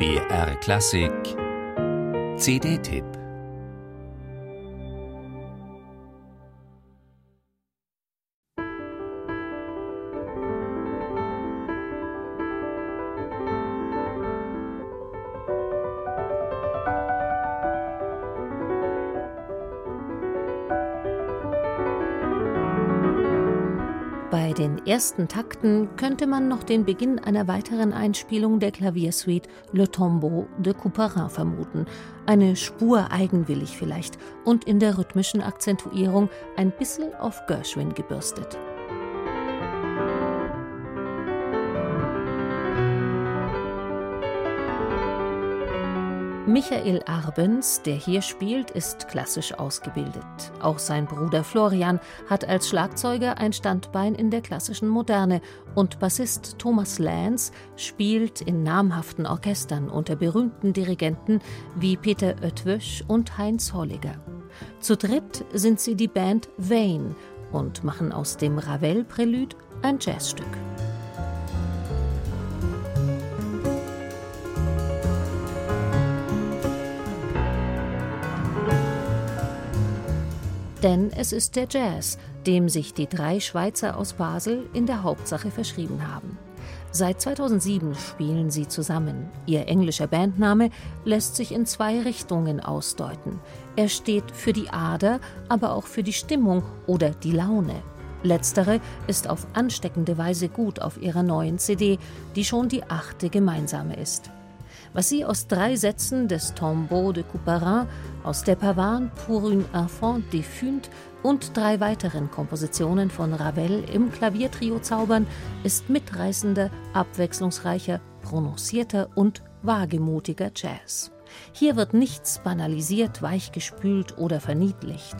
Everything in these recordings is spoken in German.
BR Klassik. CD-Tipp Bei den ersten Takten könnte man noch den Beginn einer weiteren Einspielung der Klaviersuite Le Tombeau de Couperin vermuten. Eine Spur eigenwillig vielleicht und in der rhythmischen Akzentuierung ein bisschen auf Gershwin gebürstet. Michael Arbens, der hier spielt, ist klassisch ausgebildet. Auch sein Bruder Florian hat als Schlagzeuger ein Standbein in der klassischen Moderne und Bassist Thomas Lance spielt in namhaften Orchestern unter berühmten Dirigenten wie Peter Oetwösch und Heinz Holliger. Zu dritt sind sie die Band Vane und machen aus dem Ravel-Prälud ein Jazzstück. Denn es ist der Jazz, dem sich die drei Schweizer aus Basel in der Hauptsache verschrieben haben. Seit 2007 spielen sie zusammen. Ihr englischer Bandname lässt sich in zwei Richtungen ausdeuten. Er steht für die Ader, aber auch für die Stimmung oder die Laune. Letztere ist auf ansteckende Weise gut auf ihrer neuen CD, die schon die achte gemeinsame ist was sie aus drei Sätzen des Tombeau de Couperin, aus der Pavane pour une enfant défunte und drei weiteren Kompositionen von Ravel im Klaviertrio zaubern, ist mitreißender, abwechslungsreicher, prononcierter und wagemutiger Jazz. Hier wird nichts banalisiert, weichgespült oder verniedlicht.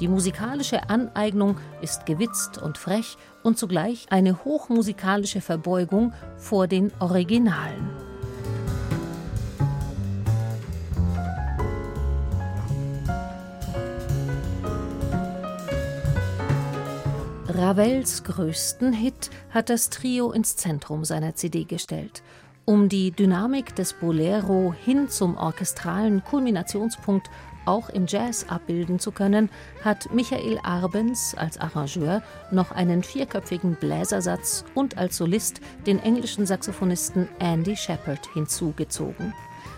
Die musikalische Aneignung ist gewitzt und frech und zugleich eine hochmusikalische Verbeugung vor den Originalen. Ravels größten Hit hat das Trio ins Zentrum seiner CD gestellt. Um die Dynamik des Bolero hin zum orchestralen Kulminationspunkt auch im Jazz abbilden zu können, hat Michael Arbens als Arrangeur noch einen vierköpfigen Bläsersatz und als Solist den englischen Saxophonisten Andy Shepard hinzugezogen.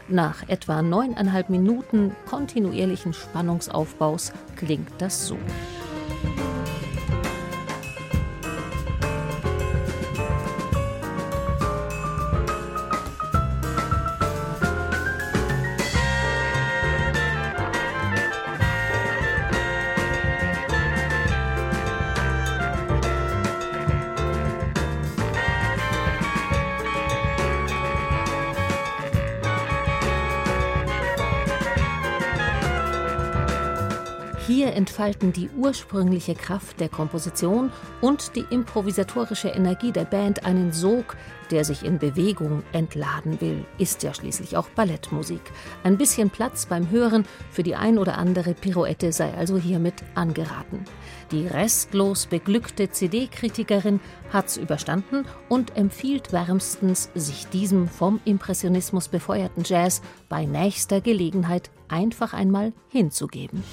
Nach etwa neuneinhalb Minuten kontinuierlichen Spannungsaufbaus klingt das so. Hier entfalten die ursprüngliche Kraft der Komposition und die improvisatorische Energie der Band einen Sog, der sich in Bewegung entladen will. Ist ja schließlich auch Ballettmusik. Ein bisschen Platz beim Hören für die ein oder andere Pirouette sei also hiermit angeraten. Die restlos beglückte CD-Kritikerin hat's überstanden und empfiehlt wärmstens, sich diesem vom Impressionismus befeuerten Jazz bei nächster Gelegenheit einfach einmal hinzugeben.